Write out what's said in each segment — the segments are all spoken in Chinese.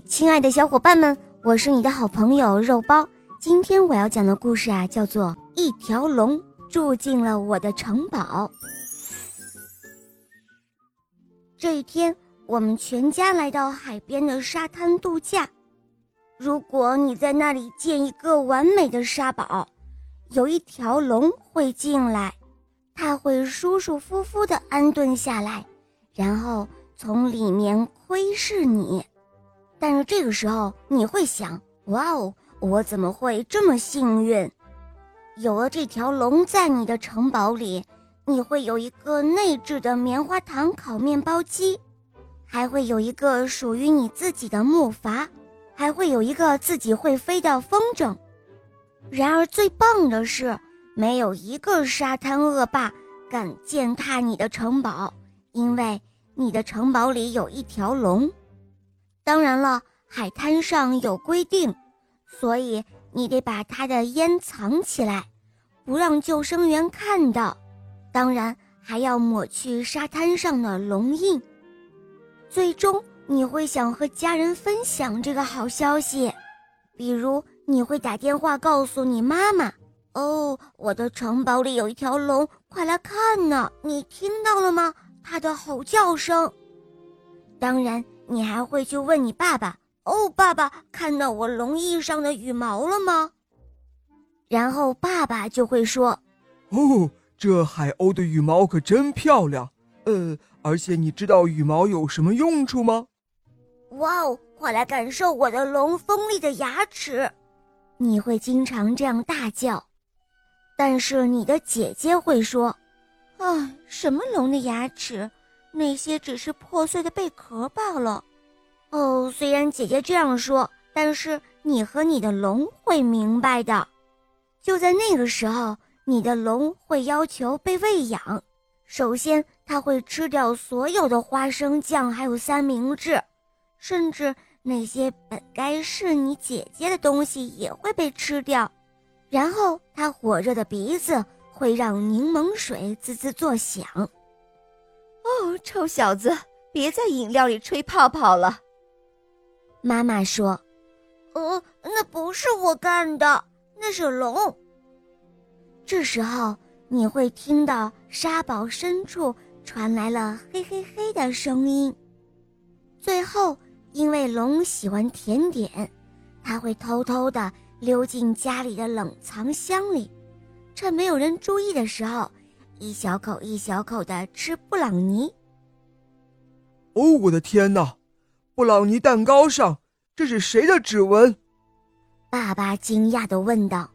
亲爱的小伙伴们，我是你的好朋友肉包。今天我要讲的故事啊，叫做《一条龙住进了我的城堡》。这一天，我们全家来到海边的沙滩度假。如果你在那里建一个完美的沙堡，有一条龙会进来，它会舒舒服服地安顿下来，然后从里面窥视你。但是这个时候你会想：哇哦，我怎么会这么幸运？有了这条龙在你的城堡里，你会有一个内置的棉花糖烤面包机，还会有一个属于你自己的木筏，还会有一个自己会飞的风筝。然而最棒的是，没有一个沙滩恶霸敢践踏你的城堡，因为你的城堡里有一条龙。当然了，海滩上有规定，所以你得把他的烟藏起来，不让救生员看到。当然，还要抹去沙滩上的龙印。最终，你会想和家人分享这个好消息，比如你会打电话告诉你妈妈：“哦，我的城堡里有一条龙，快来看呢！你听到了吗？它的吼叫声。”当然。你还会去问你爸爸哦，爸爸看到我龙翼上的羽毛了吗？然后爸爸就会说：“哦，这海鸥的羽毛可真漂亮。呃，而且你知道羽毛有什么用处吗？”哇哦，快来感受我的龙锋利的牙齿！你会经常这样大叫，但是你的姐姐会说：“啊，什么龙的牙齿？”那些只是破碎的贝壳罢了。哦，虽然姐姐这样说，但是你和你的龙会明白的。就在那个时候，你的龙会要求被喂养。首先，它会吃掉所有的花生酱，还有三明治，甚至那些本该是你姐姐的东西也会被吃掉。然后，它火热的鼻子会让柠檬水滋滋作响。哦，臭小子，别在饮料里吹泡泡了。妈妈说：“呃，那不是我干的，那是龙。”这时候你会听到沙堡深处传来了“嘿嘿嘿”的声音。最后，因为龙喜欢甜点，它会偷偷的溜进家里的冷藏箱里，趁没有人注意的时候。一小口一小口的吃布朗尼。哦，我的天哪！布朗尼蛋糕上这是谁的指纹？爸爸惊讶的问道。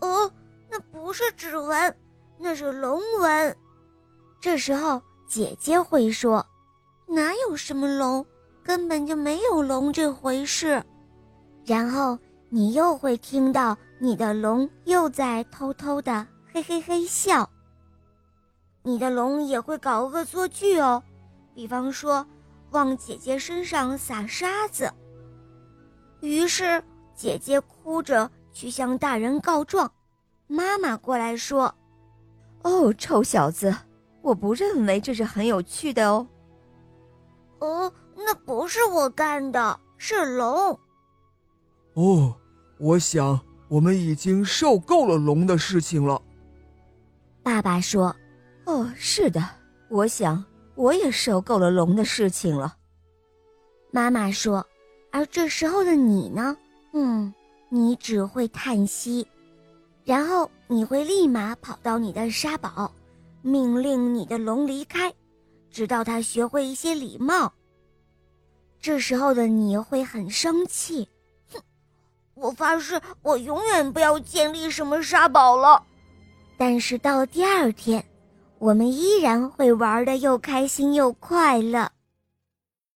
哦，那不是指纹，那是龙纹。这时候姐姐会说：“哪有什么龙？根本就没有龙这回事。”然后你又会听到你的龙又在偷偷的嘿嘿嘿笑。你的龙也会搞恶作剧哦，比方说往姐姐身上撒沙子。于是姐姐哭着去向大人告状，妈妈过来说：“哦，臭小子，我不认为这是很有趣的哦。”“哦，那不是我干的，是龙。”“哦，我想我们已经受够了龙的事情了。”爸爸说。哦，是的，我想我也受够了龙的事情了。妈妈说，而这时候的你呢？嗯，你只会叹息，然后你会立马跑到你的沙堡，命令你的龙离开，直到他学会一些礼貌。这时候的你会很生气，哼，我发誓，我永远不要建立什么沙堡了。但是到了第二天。我们依然会玩的又开心又快乐。